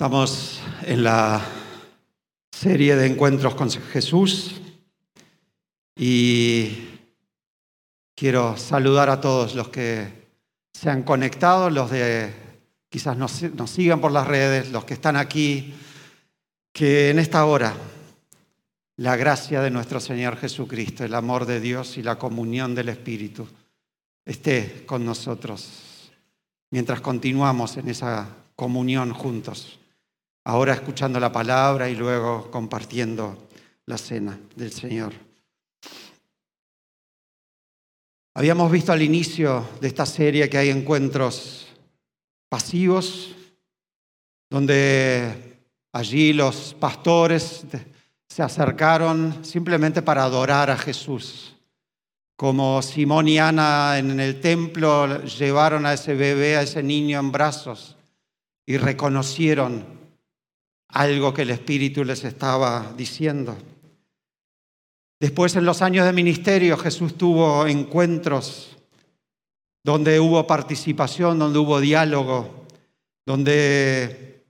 Estamos en la serie de encuentros con Jesús y quiero saludar a todos los que se han conectado, los de quizás nos, nos sigan por las redes, los que están aquí, que en esta hora la gracia de nuestro Señor Jesucristo, el amor de Dios y la comunión del Espíritu esté con nosotros mientras continuamos en esa comunión juntos ahora escuchando la palabra y luego compartiendo la cena del Señor. Habíamos visto al inicio de esta serie que hay encuentros pasivos, donde allí los pastores se acercaron simplemente para adorar a Jesús. Como Simón y Ana en el templo llevaron a ese bebé, a ese niño en brazos y reconocieron algo que el Espíritu les estaba diciendo. Después, en los años de ministerio, Jesús tuvo encuentros donde hubo participación, donde hubo diálogo, donde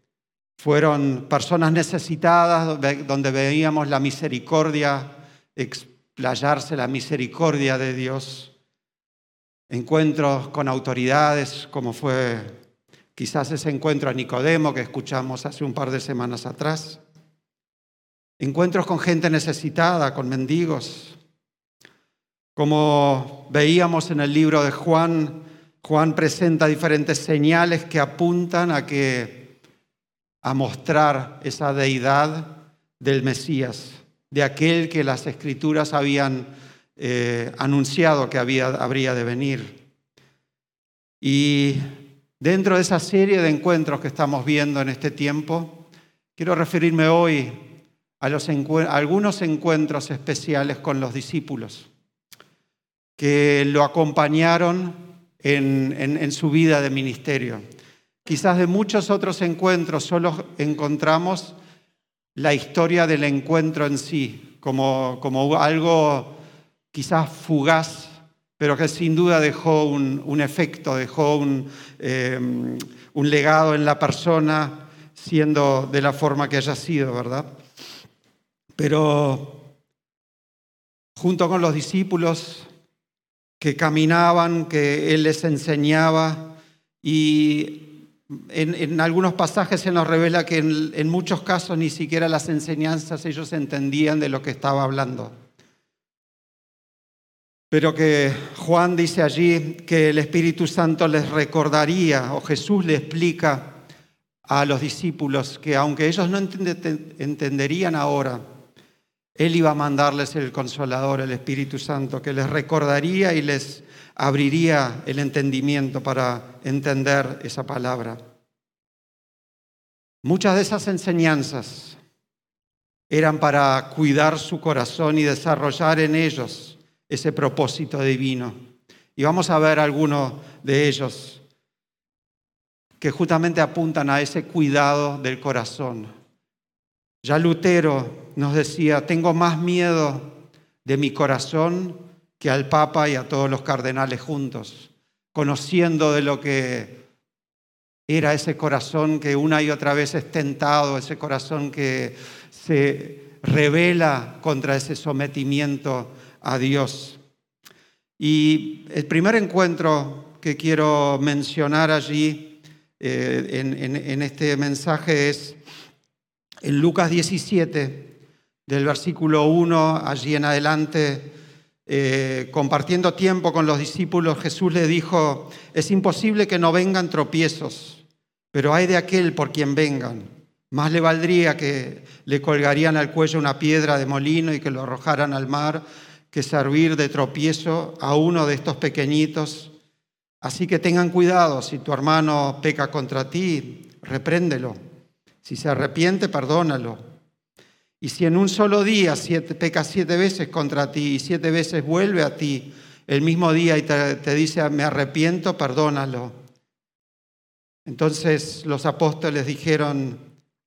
fueron personas necesitadas, donde veíamos la misericordia, explayarse la misericordia de Dios. Encuentros con autoridades, como fue Quizás ese encuentro a Nicodemo que escuchamos hace un par de semanas atrás. Encuentros con gente necesitada, con mendigos. Como veíamos en el libro de Juan, Juan presenta diferentes señales que apuntan a que a mostrar esa deidad del Mesías, de aquel que las escrituras habían eh, anunciado que había, habría de venir. Y Dentro de esa serie de encuentros que estamos viendo en este tiempo, quiero referirme hoy a, algunos encuentros especiales con los discípulos que lo acompañaron en, su vida de ministerio. Quizás de muchos otros encuentros solo encontramos la historia del encuentro en sí, como, como algo quizás fugaz pero que sin duda dejó un, efecto, dejó em, un, legado en la persona, siendo de la forma que haya sido, ¿verdad? Pero junto con los discípulos que caminaban, que Él les enseñaba, y en, algunos pasajes se nos revela que en muchos casos ni siquiera las enseñanzas ellos entendían de lo que estaba hablando. Pero que Juan dice allí que el Espíritu Santo les recordaría, o Jesús le explica a los discípulos que aunque ellos no entenderían ahora, Él iba a mandarles el consolador, el Espíritu Santo, que les recordaría y les abriría el entendimiento para entender esa palabra. Muchas de esas enseñanzas eran para cuidar su corazón y desarrollar en ellos ese propósito divino. Y vamos a ver algunos de ellos que justamente apuntan a ese cuidado del corazón. Ya Lutero nos decía, tengo más miedo de mi corazón que al Papa y a todos los cardenales juntos, conociendo de lo que era ese corazón que una y otra vez es tentado, ese corazón que se revela contra ese sometimiento a Dios. Y el primer encuentro que quiero mencionar allí eh, en, este mensaje es en Lucas 17, del versículo 1 allí en adelante, eh, compartiendo tiempo con los discípulos, Jesús le dijo, es imposible que no vengan tropiezos, pero hay de aquel por quien vengan. Más le valdría que le colgarían al cuello una piedra de molino y que lo arrojaran al mar que servir de tropiezo a uno de estos pequeñitos. Así que tengan cuidado, si tu hermano peca contra ti, repréndelo. Si se arrepiente, perdónalo. Y si en un solo día peca siete veces contra ti y siete veces vuelve a ti el mismo día y te, te dice, me arrepiento, perdónalo. Entonces los apóstoles dijeron,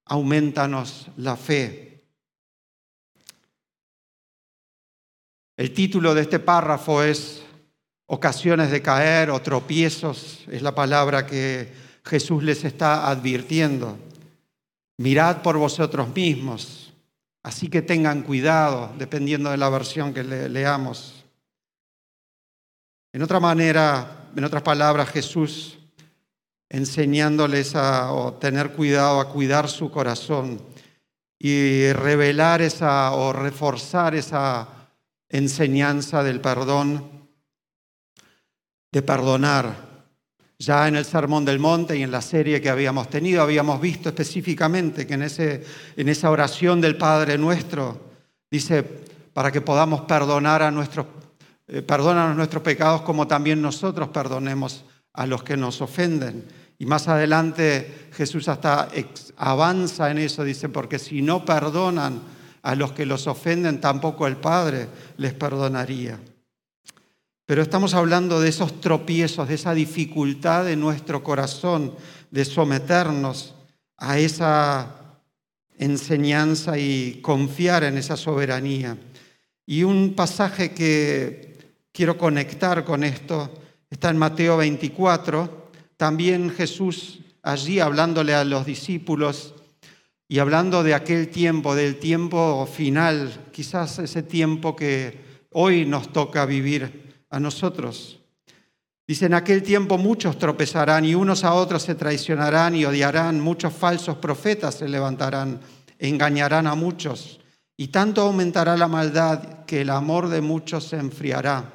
aumentanos la fe. El título de este párrafo es ocasiones de caer o tropiezos, es la palabra que Jesús les está advirtiendo. mirad por vosotros mismos, así que tengan cuidado, dependiendo de la versión que leamos. En otra manera, en otras palabras, Jesús enseñándoles a tener cuidado, a cuidar su corazón y revelar esa o reforzar esa enseñanza del perdón, de perdonar. Ya en el Sermón del Monte y en la serie que habíamos tenido, habíamos visto específicamente que en, ese, en esa oración del Padre nuestro dice, para que podamos perdonar a nuestros, eh, nuestros pecados como también nosotros perdonemos a los que nos ofenden. Y más adelante Jesús hasta avanza en eso, dice, porque si no perdonan a los que los ofenden, tampoco el Padre les perdonaría. Pero estamos hablando de esos tropiezos, de esa dificultad de nuestro corazón de someternos a esa enseñanza y confiar en esa soberanía. Y un pasaje que quiero conectar con esto está en Mateo 24, también Jesús allí hablándole a los discípulos y hablando de aquel tiempo, del tiempo final, quizás ese tiempo que hoy nos toca vivir a nosotros. Dice, en aquel tiempo muchos tropezarán y unos a otros se traicionarán y odiarán, muchos falsos profetas se levantarán, engañarán a muchos, y tanto aumentará la maldad que el amor de muchos se enfriará.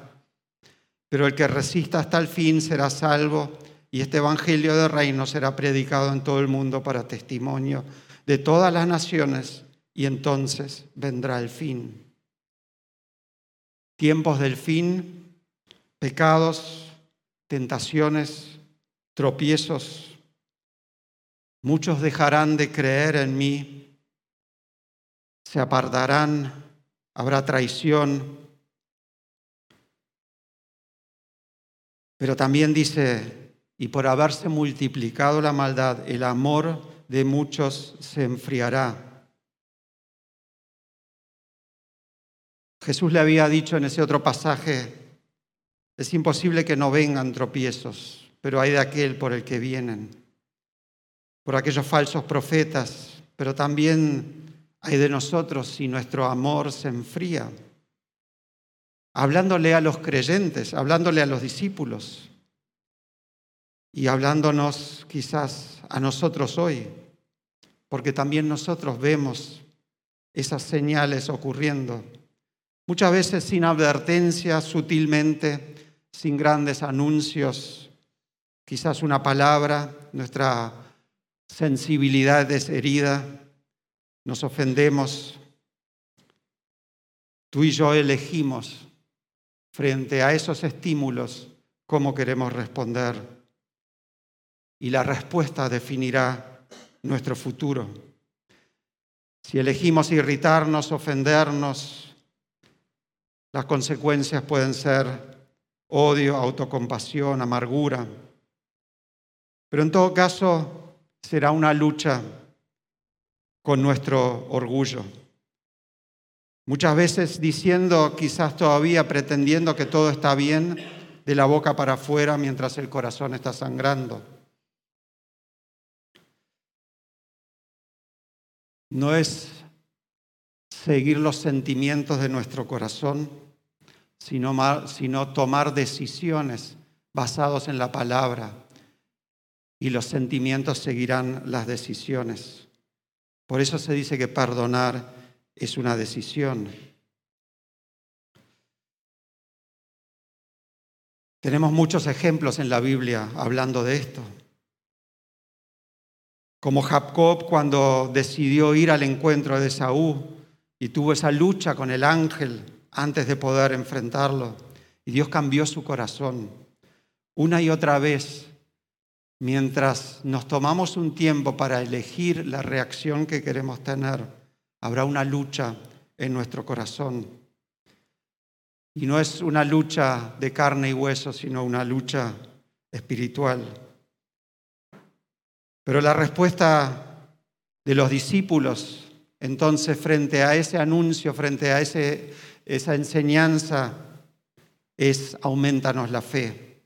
Pero el que resista hasta el fin será salvo y este Evangelio de reino será predicado en todo el mundo para testimonio de todas las naciones y entonces vendrá el fin. Tiempos del fin, pecados, tentaciones, tropiezos. Muchos dejarán de creer en mí, se apartarán, habrá traición. Pero también dice y por haberse multiplicado la maldad, el amor de muchos se enfriará. Jesús le había dicho en ese otro pasaje, es imposible que no vengan tropiezos, pero hay de aquel por el que vienen, por aquellos falsos profetas, pero también hay de nosotros si nuestro amor se enfría. Hablándole a los creyentes, hablándole a los discípulos y hablándonos quizás a nosotros hoy, porque también nosotros vemos esas señales ocurriendo, muchas veces sin advertencia, sutilmente, sin grandes anuncios, quizás una palabra, nuestra sensibilidad es herida, nos ofendemos. Tú y yo elegimos frente a esos estímulos cómo queremos responder y la respuesta definirá nuestro futuro. Si elegimos irritarnos, ofendernos, las consecuencias pueden ser odio, autocompasión, amargura. Pero en todo caso será una lucha con nuestro orgullo. Muchas veces diciendo, quizás todavía pretendiendo que todo está bien, de la boca para afuera mientras el corazón está sangrando. No es seguir los sentimientos de nuestro corazón, sino, tomar decisiones basadas en la palabra y los sentimientos seguirán las decisiones. Por eso se dice que perdonar es una decisión. Tenemos muchos ejemplos en la Biblia hablando de esto como Jacob cuando decidió ir al encuentro de Saúl y tuvo esa lucha con el ángel antes de poder enfrentarlo. Y Dios cambió su corazón. Una y otra vez, mientras nos tomamos un tiempo para elegir la reacción que queremos tener, habrá una lucha en nuestro corazón. Y no es una lucha de carne y hueso, sino una lucha espiritual. Pero la respuesta de los discípulos, entonces, frente a ese anuncio, frente a ese, esa enseñanza, es aumentanos la fe.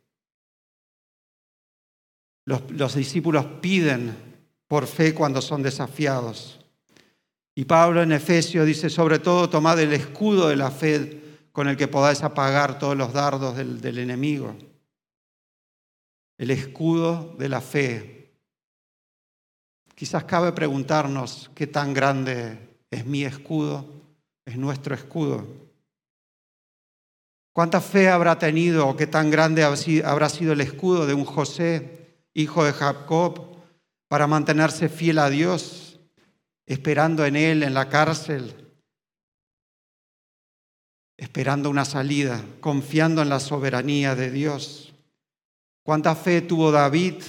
Los, los discípulos piden por fe cuando son desafiados. Y Pablo en Efesios dice, sobre todo, tomad el escudo de la fe con el que podáis apagar todos los dardos del, del enemigo. El escudo de la fe. Quizás cabe preguntarnos qué tan grande es mi escudo, es nuestro escudo. ¿Cuánta fe habrá tenido o qué tan grande habrá sido el escudo de un José, hijo de Jacob, para mantenerse fiel a Dios, esperando en Él en la cárcel, esperando una salida, confiando en la soberanía de Dios? ¿Cuánta fe tuvo David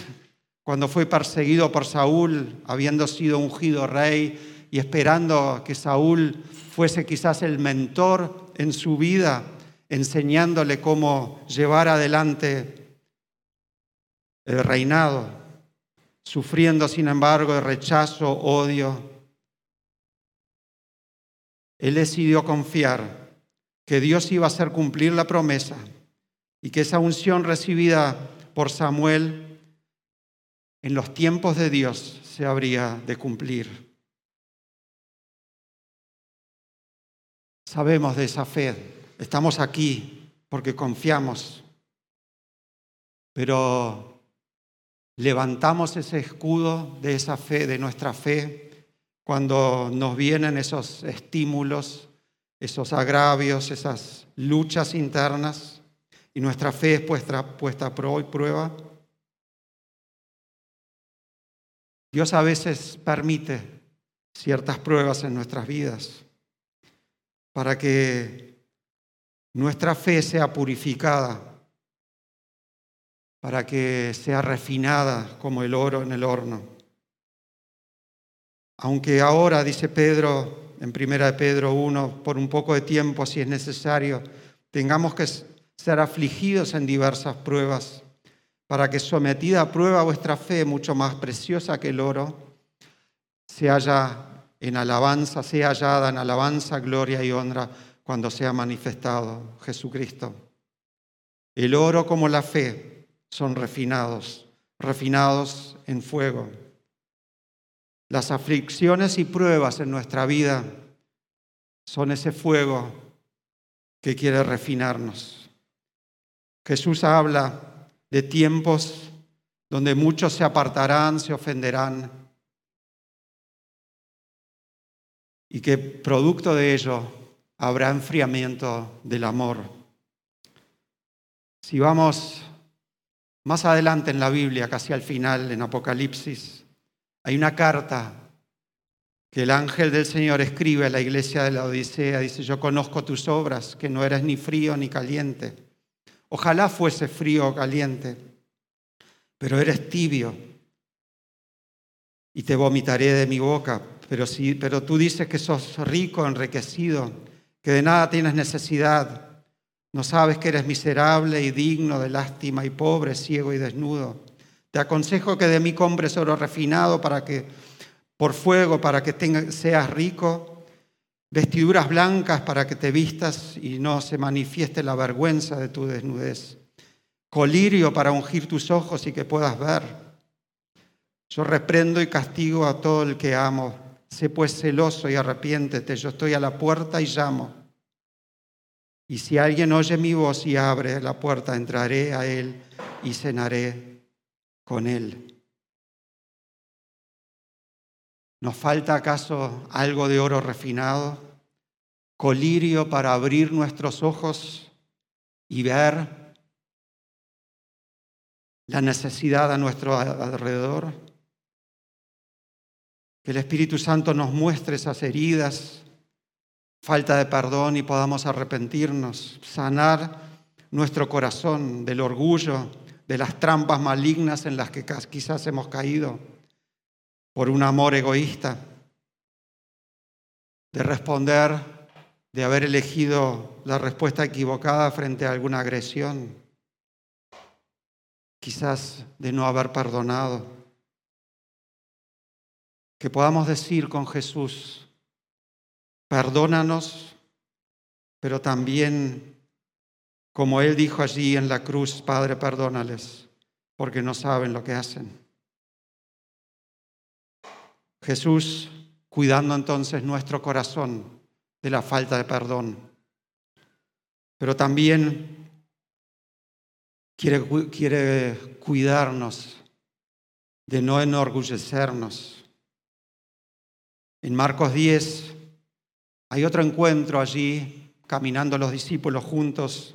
cuando fue perseguido por Saúl, habiendo sido ungido rey y esperando que Saúl fuese quizás el mentor en su vida? enseñándole cómo llevar adelante el reinado, sufriendo sin embargo el rechazo, odio. Él decidió confiar que Dios iba a hacer cumplir la promesa y que esa unción recibida por Samuel en los tiempos de Dios se habría de cumplir. Sabemos de esa fe, Estamos aquí porque confiamos, pero levantamos ese escudo de esa fe, de nuestra fe, cuando nos vienen esos estímulos, esos agravios, esas luchas internas y nuestra fe es puesta, puesta a prueba. Dios a veces permite ciertas pruebas en nuestras vidas para que nuestra fe sea purificada, para que sea refinada como el oro en el horno. Aunque ahora, dice Pedro en primera de Pedro 1, por un poco de tiempo, si es necesario, tengamos que ser afligidos en diversas pruebas, para que sometida a prueba vuestra fe, mucho más preciosa que el oro, se haya en alabanza, sea hallada en alabanza, gloria y honra cuando sea manifestado Jesucristo. El oro como la fe son refinados, refinados en fuego. Las aflicciones y pruebas en nuestra vida son ese fuego que quiere refinarnos. Jesús habla de tiempos donde muchos se apartarán, se ofenderán, y que producto de ello habrá enfriamiento del amor. Si vamos más adelante en la Biblia, casi al final, en Apocalipsis, hay una carta que el ángel del Señor escribe a la iglesia de la Odisea. Dice, yo conozco tus obras, que no eres ni frío ni caliente. Ojalá fuese frío o caliente, pero eres tibio y te vomitaré de mi boca. Pero, si, pero tú dices que sos rico, enriquecido que de nada tienes necesidad. No sabes que eres miserable y digno de lástima y pobre, ciego y desnudo. Te aconsejo que de mí compres oro refinado para que, por fuego, para que seas rico, vestiduras blancas para que te vistas y no se manifieste la vergüenza de tu desnudez, colirio para ungir tus ojos y que puedas ver. Yo reprendo y castigo a todo el que amo Sé pues celoso y arrepiéntete, yo estoy a la puerta y llamo. Y si alguien oye mi voz y abre la puerta, entraré a él y cenaré con él. ¿Nos falta acaso algo de oro refinado? Colirio para abrir nuestros ojos y ver la necesidad a nuestro alrededor que el Espíritu Santo nos muestre esas heridas, falta de perdón y podamos arrepentirnos, sanar nuestro corazón del orgullo, de las trampas malignas en las que quizás hemos caído por un amor egoísta, de responder, de haber elegido la respuesta equivocada frente a alguna agresión, quizás de no haber perdonado que podamos decir con Jesús, perdónanos, pero también, como Él dijo allí en la cruz, Padre, perdónales, porque no saben lo que hacen. Jesús cuidando entonces nuestro corazón de la falta de perdón. Pero también quiere, quiere cuidarnos de no enorgullecernos. En Marcos 10 hay otro encuentro allí, caminando los discípulos juntos,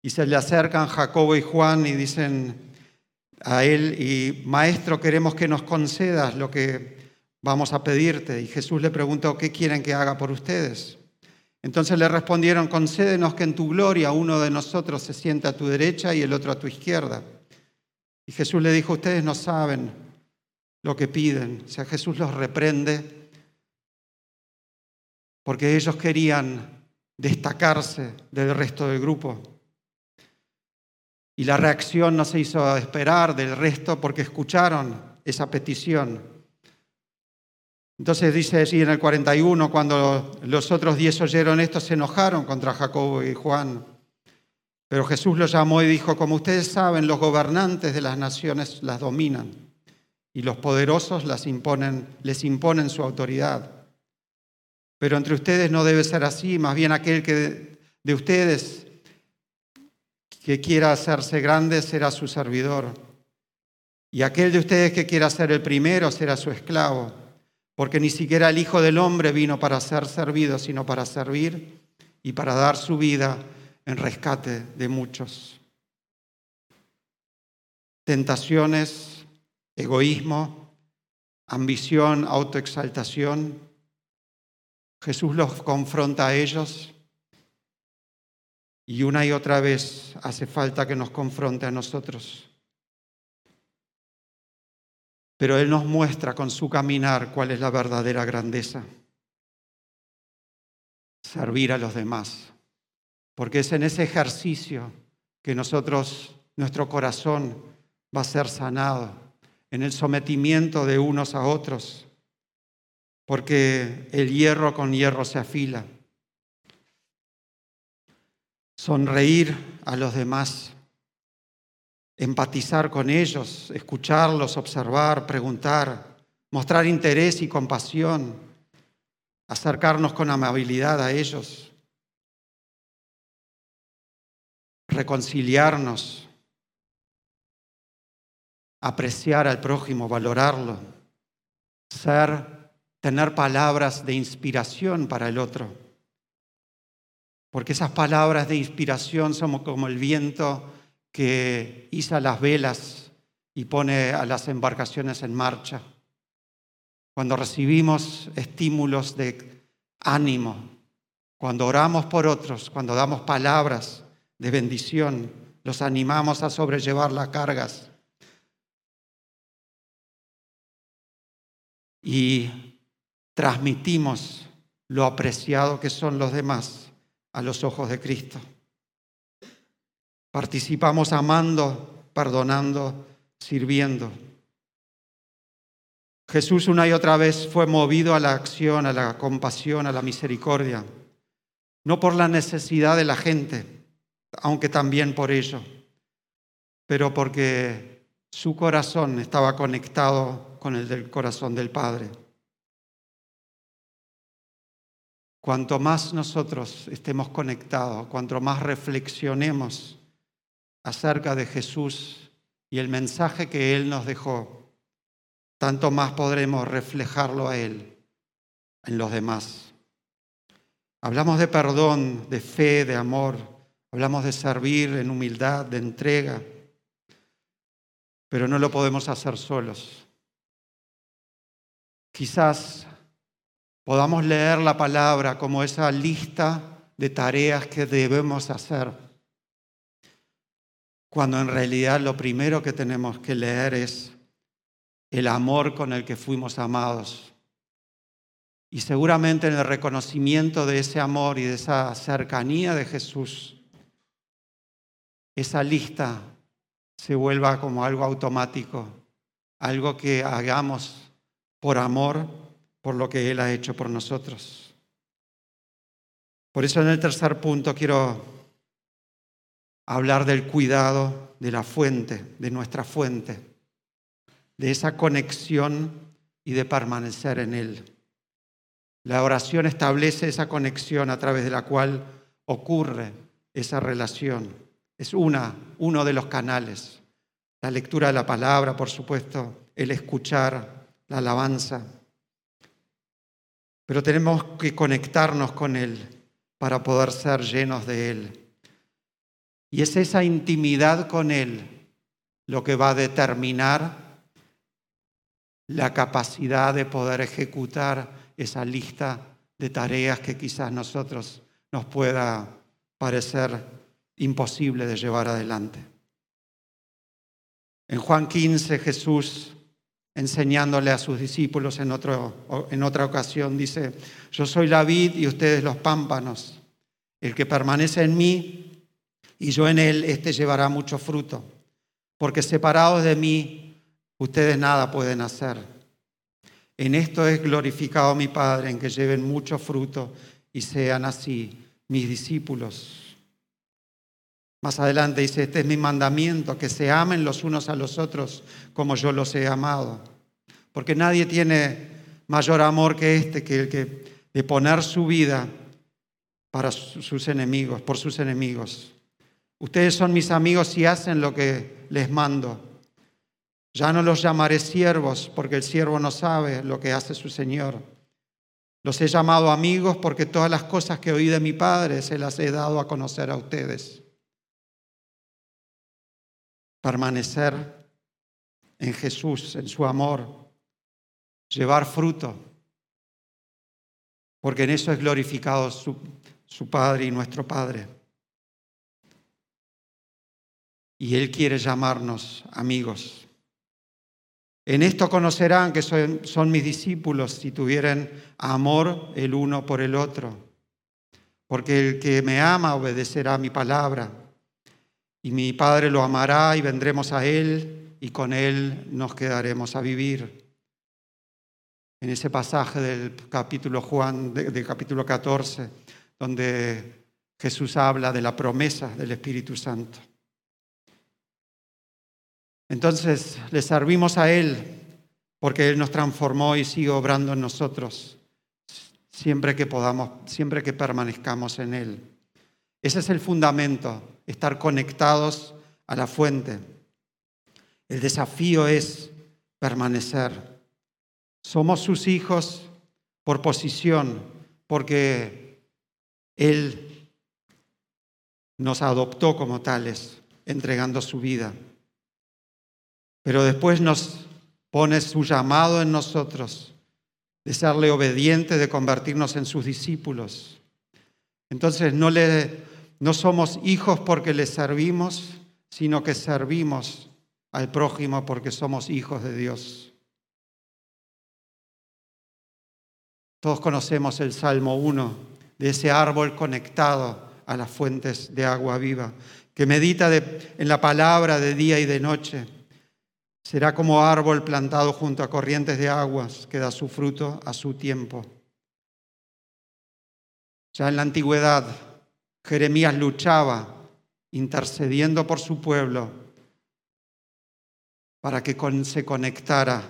y se le acercan Jacobo y Juan y dicen a él, y maestro, queremos que nos concedas lo que vamos a pedirte. Y Jesús le preguntó, ¿qué quieren que haga por ustedes? Entonces le respondieron, concédenos que en tu gloria uno de nosotros se sienta a tu derecha y el otro a tu izquierda. Y Jesús le dijo, ustedes no saben lo que piden. O sea, Jesús los reprende porque ellos querían destacarse del resto del grupo. Y la reacción no se hizo esperar del resto porque escucharon esa petición. Entonces dice allí en el 41, cuando los otros diez oyeron esto, se enojaron contra Jacobo y Juan. Pero Jesús los llamó y dijo, como ustedes saben, los gobernantes de las naciones las dominan y los poderosos las imponen, les imponen su autoridad. Pero entre ustedes no debe ser así, más bien aquel que de ustedes que quiera hacerse grande será su servidor. Y aquel de ustedes que quiera ser el primero será su esclavo porque ni siquiera el Hijo del Hombre vino para ser servido, sino para servir y para dar su vida en rescate de muchos. Tentaciones, egoísmo, ambición, autoexaltación. Jesús los confronta a ellos y una y otra vez hace falta que nos confronte a nosotros pero Él nos muestra con su caminar cuál es la verdadera grandeza. Servir a los demás. Porque es en ese ejercicio que nosotros, nuestro corazón va a ser sanado, en el sometimiento de unos a otros, porque el hierro con hierro se afila. Sonreír a los demás empatizar con ellos, escucharlos, observar, preguntar, mostrar interés y compasión, acercarnos con amabilidad a ellos, reconciliarnos, apreciar al prójimo, valorarlo, ser, tener palabras de inspiración para el otro. Porque esas palabras de inspiración somos como el viento que iza las velas y pone a las embarcaciones en marcha. Cuando recibimos estímulos de ánimo, cuando oramos por otros, cuando damos palabras de bendición, los animamos a sobrellevar las cargas. Y transmitimos lo apreciado que son los demás a los ojos de Cristo. Participamos amando, perdonando, sirviendo. Jesús una y otra vez fue movido a la acción, a la compasión, a la misericordia, no por la necesidad de la gente, aunque también por ello, pero porque su corazón estaba conectado con el del corazón del Padre. Cuanto más nosotros estemos conectados, cuanto más reflexionemos acerca de Jesús y el mensaje que Él nos dejó, tanto más podremos reflejarlo a Él en los demás. Hablamos de perdón, de fe, de amor, hablamos de servir en humildad, de entrega, pero no lo podemos hacer solos. Quizás podamos leer la palabra como esa lista de tareas que debemos hacer cuando en realidad lo primero que tenemos que leer es el amor con el que fuimos amados. Y seguramente en el reconocimiento de ese amor y de esa cercanía de Jesús, esa lista se vuelva como algo automático, algo que hagamos por amor, por lo que Él ha hecho por nosotros. Por eso en el tercer punto quiero hablar del cuidado de la fuente, de nuestra fuente, de esa conexión y de permanecer en Él. La oración establece esa conexión a través de la cual ocurre esa relación. Es una, uno de los canales. La lectura de la palabra, por supuesto, el escuchar, la alabanza. Pero tenemos que conectarnos con Él para poder ser llenos de Él. Y es esa intimidad con Él lo que va a determinar la capacidad de poder ejecutar esa lista de tareas que quizás nosotros nos pueda parecer imposible de llevar adelante. En Juan 15 Jesús enseñándole a sus discípulos en, en otra ocasión, dice, yo soy la vid y ustedes los pámpanos. El que permanece en mí y yo en él, éste llevará mucho fruto, porque separados de mí, ustedes nada pueden hacer. En esto es glorificado mi Padre, en que lleven mucho fruto y sean así mis discípulos. Más adelante dice, este es mi mandamiento, que se amen los unos a los otros como yo los he amado. Porque nadie tiene mayor amor que este, que el que de poner su vida para sus enemigos, por sus enemigos. Ustedes son mis amigos y hacen lo que les mando. Ya no los llamaré siervos, porque el siervo no sabe lo que hace su Señor. Los he llamado amigos porque todas las cosas que oí de mi Padre se las he dado a conocer a ustedes permanecer en Jesús, en su amor, llevar fruto, porque en eso es glorificado su, su Padre y nuestro Padre. Y Él quiere llamarnos amigos. En esto conocerán que son, mis discípulos si tuvieran amor el uno por el otro. Porque el que me ama obedecerá mi palabra y mi Padre lo amará y vendremos a Él y con Él nos quedaremos a vivir. En ese pasaje del capítulo Juan, del capítulo 14, donde Jesús habla de la promesa del Espíritu Santo. Entonces le servimos a Él porque Él nos transformó y sigue obrando en nosotros siempre que podamos, siempre que permanezcamos en Él. Ese es el fundamento estar conectados a la fuente. El desafío es permanecer. Somos sus hijos por posición, porque Él nos adoptó como tales, entregando su vida. Pero después nos pone su llamado en nosotros de serle obediente, de convertirnos en sus discípulos. Entonces no le no somos hijos porque le servimos, sino que servimos al prójimo porque somos hijos de Dios. Todos conocemos el Salmo 1 de ese árbol conectado a las fuentes de agua viva, que medita en la palabra de día y de noche. Será como árbol plantado junto a corrientes de aguas que da su fruto a su tiempo. Ya en la antigüedad Jeremías luchaba intercediendo por su pueblo para que se conectara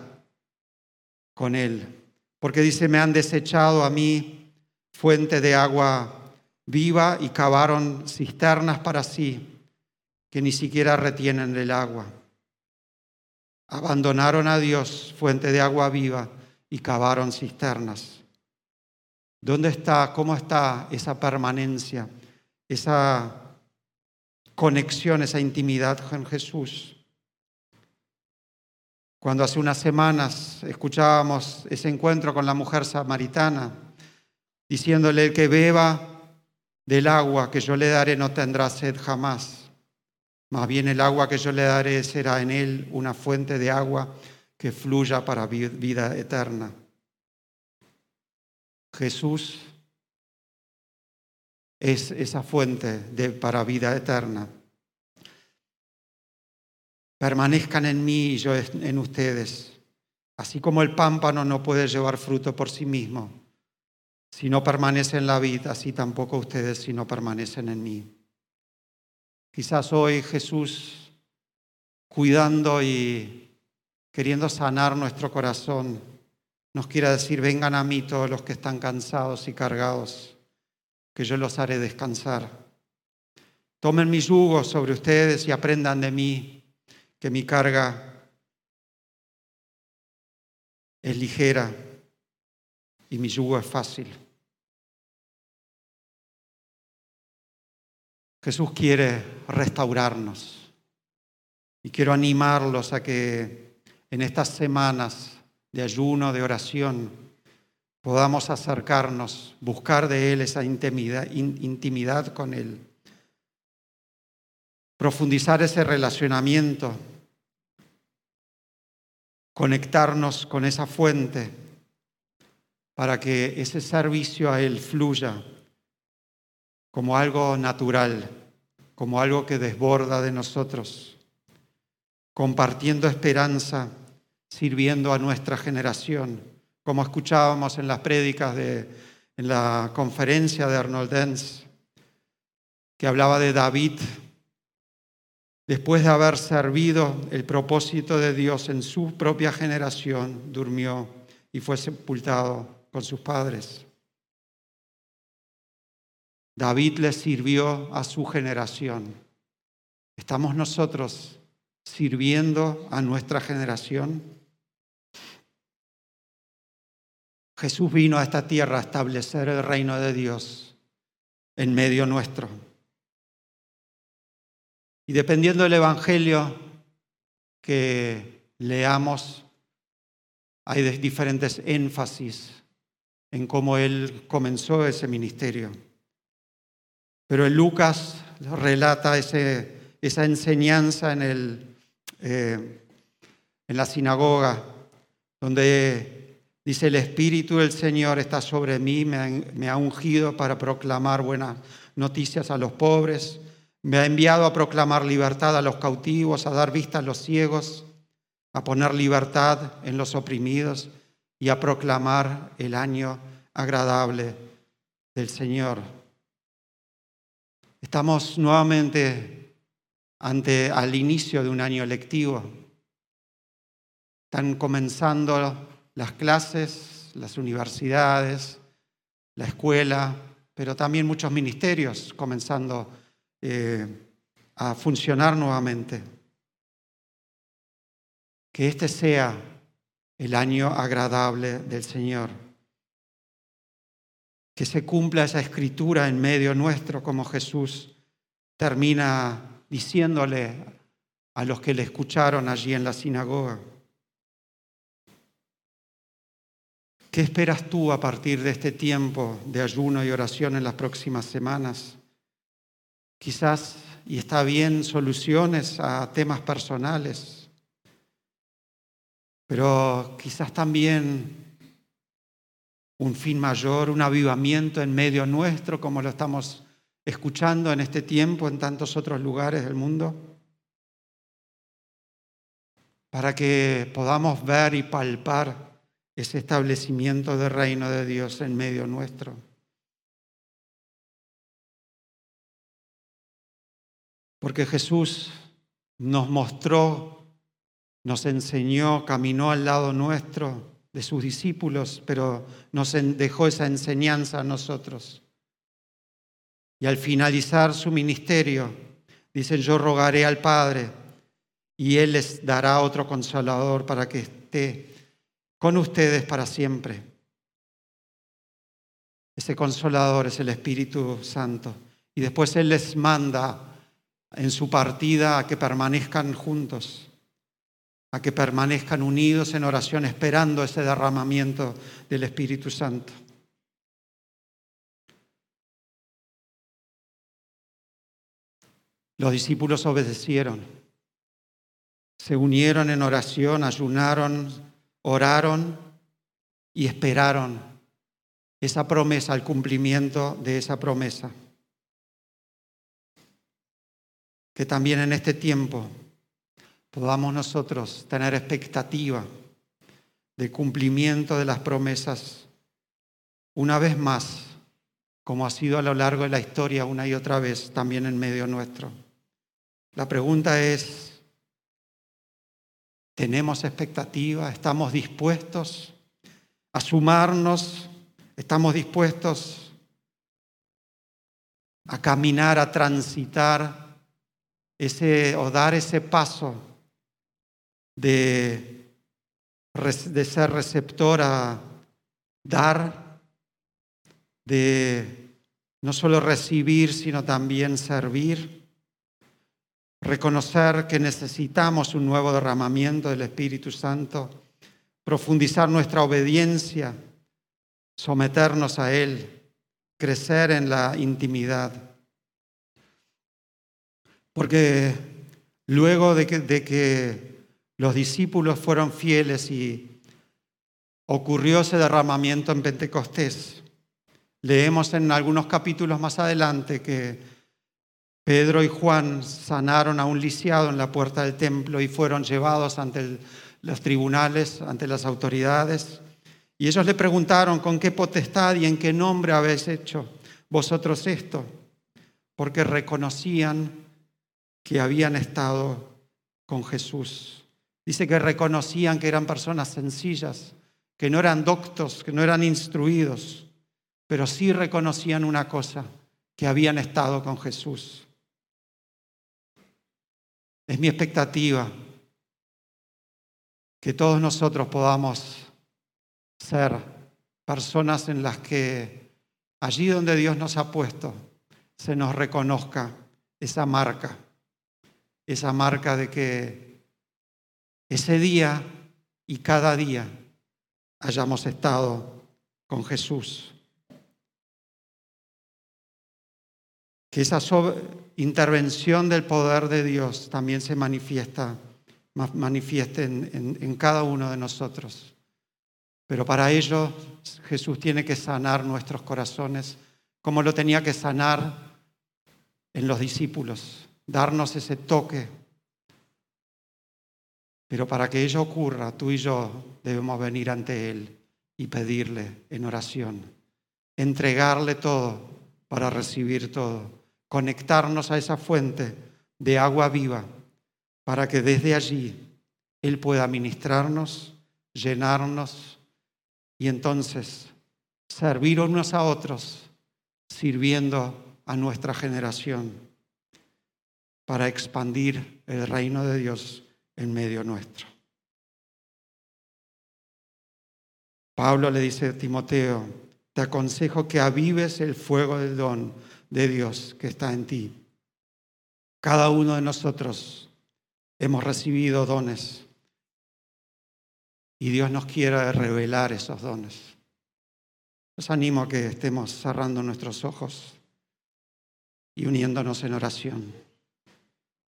con él. Porque dice, me han desechado a mí fuente de agua viva y cavaron cisternas para sí, que ni siquiera retienen el agua. Abandonaron a Dios, fuente de agua viva, y cavaron cisternas. ¿Dónde está, cómo está esa permanencia? esa conexión, esa intimidad con Jesús. Cuando hace unas semanas escuchábamos ese encuentro con la mujer samaritana, diciéndole que beba del agua que yo le daré no tendrá sed jamás. Más bien el agua que yo le daré será en él una fuente de agua que fluya para vida eterna. Jesús es esa fuente de, para vida eterna. Permanezcan en mí y yo en ustedes. Así como el pámpano no puede llevar fruto por sí mismo, si no permanece en la vida, así tampoco ustedes si no permanecen en mí. Quizás hoy Jesús, cuidando y queriendo sanar nuestro corazón, nos quiera decir, vengan a mí todos los que están cansados y cargados, que yo los haré descansar. Tomen mi yugo sobre ustedes y aprendan de mí, que mi carga es ligera y mi yugo es fácil. Jesús quiere restaurarnos. Y quiero animarlos a que en estas semanas de ayuno, de oración, podamos acercarnos, buscar de Él esa intimidad, intimidad con Él, profundizar ese relacionamiento, conectarnos con esa fuente para que ese servicio a Él fluya como algo natural, como algo que desborda de nosotros, compartiendo esperanza, sirviendo a nuestra generación, como escuchábamos en las prédicas de en la conferencia de Arnold Dens, que hablaba de David, después de haber servido el propósito de Dios en su propia generación, durmió y fue sepultado con sus padres. David le sirvió a su generación. ¿Estamos nosotros sirviendo a nuestra generación? Jesús vino a esta tierra a establecer el reino de Dios en medio nuestro. Y dependiendo del Evangelio que leamos, hay diferentes énfasis en cómo Él comenzó ese ministerio. Pero Lucas relata esa enseñanza eh, en la sinagoga, donde dice, el Espíritu del Señor está sobre mí, me me ha ungido para proclamar buenas noticias a los pobres, me ha enviado a proclamar libertad a los cautivos, a dar vista a los ciegos, a poner libertad en los oprimidos y a proclamar el año agradable del Señor. Estamos nuevamente ante al inicio de un año lectivo. Están comenzando las clases, las universidades, la escuela, pero también muchos ministerios comenzando eh, a funcionar nuevamente. Que este sea el año agradable del Señor que se cumpla esa escritura en medio nuestro, como Jesús termina diciéndole a los que le escucharon allí en la sinagoga. ¿Qué esperas tú a partir de este tiempo de ayuno y oración en las próximas semanas? Quizás, y está bien, soluciones a temas personales, pero quizás también un fin mayor, un avivamiento en medio nuestro, como lo estamos escuchando en este tiempo en tantos otros lugares del mundo, para que podamos ver y palpar ese establecimiento del reino de Dios en medio nuestro. Porque Jesús nos mostró, nos enseñó, caminó al lado nuestro de sus discípulos, pero nos dejó esa enseñanza a nosotros. Y al finalizar su ministerio, dicen, yo rogaré al Padre y Él les dará otro consolador para que esté con ustedes para siempre. Ese consolador es el Espíritu Santo. Y después Él les manda en su partida a que permanezcan juntos a que permanezcan unidos en oración esperando ese derramamiento del Espíritu Santo. Los discípulos obedecieron, se unieron en oración, ayunaron, oraron y esperaron esa promesa, el cumplimiento de esa promesa. Que también en este tiempo podamos nosotros tener expectativa de cumplimiento de las promesas una vez más, como ha sido a lo largo de la historia una y otra vez también en medio nuestro. La pregunta es, ¿tenemos expectativa? ¿Estamos dispuestos a sumarnos, estamos dispuestos a caminar, a transitar ese o dar ese paso de, ser receptor a dar, de no solo recibir, sino también servir, reconocer que necesitamos un nuevo derramamiento del Espíritu Santo. Profundizar nuestra obediencia, someternos a Él, crecer en la intimidad. Porque luego de que los discípulos fueron fieles y ocurrió ese derramamiento en Pentecostés, leemos en algunos capítulos más adelante que Pedro y Juan sanaron a un lisiado en la puerta del templo y fueron llevados ante los tribunales, ante las autoridades. Y ellos le preguntaron, ¿con qué potestad y en qué nombre habéis hecho vosotros esto? Porque reconocían que habían estado con Jesús. Dice que reconocían que eran personas sencillas, que no eran doctos, que no eran instruidos, pero sí reconocían una cosa, que habían estado con Jesús. Es mi expectativa que todos nosotros podamos ser personas en las que allí donde Dios nos ha puesto se nos reconozca esa marca, esa marca de que ese día y cada día hayamos estado con Jesús. Que esa intervención del poder de Dios también se manifiesta manifieste en, en cada uno de nosotros. Pero para ello Jesús tiene que sanar nuestros corazones como lo tenía que sanar en los discípulos, darnos ese toque. Pero para que ello ocurra, tú y yo debemos venir ante Él y pedirle en oración, entregarle todo para recibir todo, conectarnos a esa fuente de agua viva para que desde allí Él pueda ministrarnos, llenarnos y entonces servir unos a otros, sirviendo a nuestra generación para expandir el reino de Dios en medio nuestro. Pablo le dice a Timoteo, te aconsejo que avives el fuego del don de Dios que está en ti. Cada uno de nosotros hemos recibido dones y Dios nos quiere revelar esos dones. Os animo a que estemos cerrando nuestros ojos y uniéndonos en oración.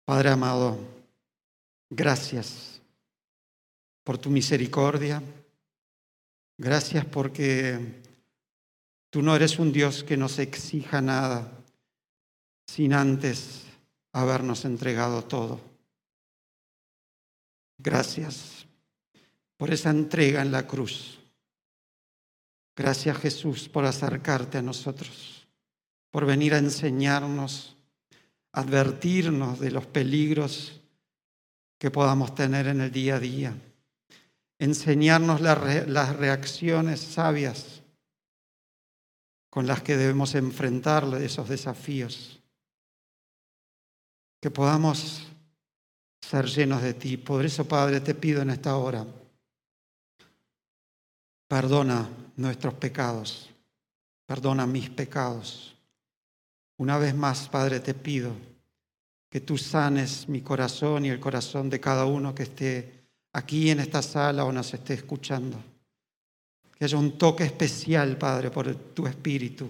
Padre amado, gracias por tu misericordia. Gracias porque tú no eres un Dios que nos exija nada sin antes habernos entregado todo. Gracias por esa entrega en la cruz. Gracias Jesús por acercarte a nosotros, por venir a enseñarnos, advertirnos de los peligros que podamos tener en el día a día, enseñarnos las reacciones sabias con las que debemos enfrentar esos desafíos, que podamos ser llenos de ti. Por eso, Padre, te pido en esta hora, perdona nuestros pecados, perdona mis pecados. Una vez más, Padre, te pido que tú sanes mi corazón y el corazón de cada uno que esté aquí en esta sala o nos esté escuchando. Que haya un toque especial, Padre, por tu Espíritu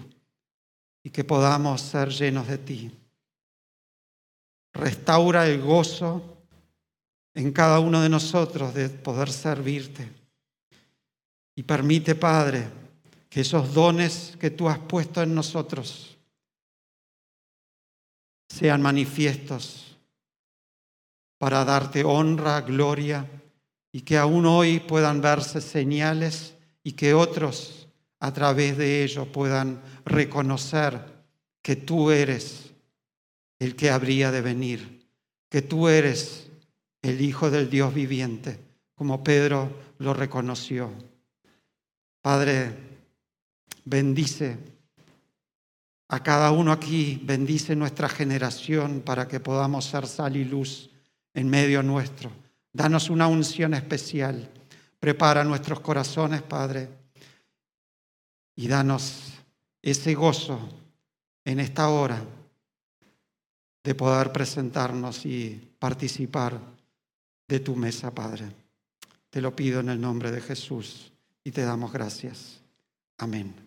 y que podamos ser llenos de ti. Restaura el gozo en cada uno de nosotros de poder servirte. Y permite, Padre, que esos dones que tú has puesto en nosotros sean manifiestos para darte honra, gloria y que aún hoy puedan verse señales y que otros a través de ello puedan reconocer que tú eres el que habría de venir, que tú eres el Hijo del Dios viviente, como Pedro lo reconoció. Padre, bendice a cada uno aquí, bendice nuestra generación para que podamos ser sal y luz en medio nuestro. Danos una unción especial. Prepara nuestros corazones, Padre, y danos ese gozo en esta hora de poder presentarnos y participar de tu mesa, Padre. Te lo pido en el nombre de Jesús y te damos gracias. Amén.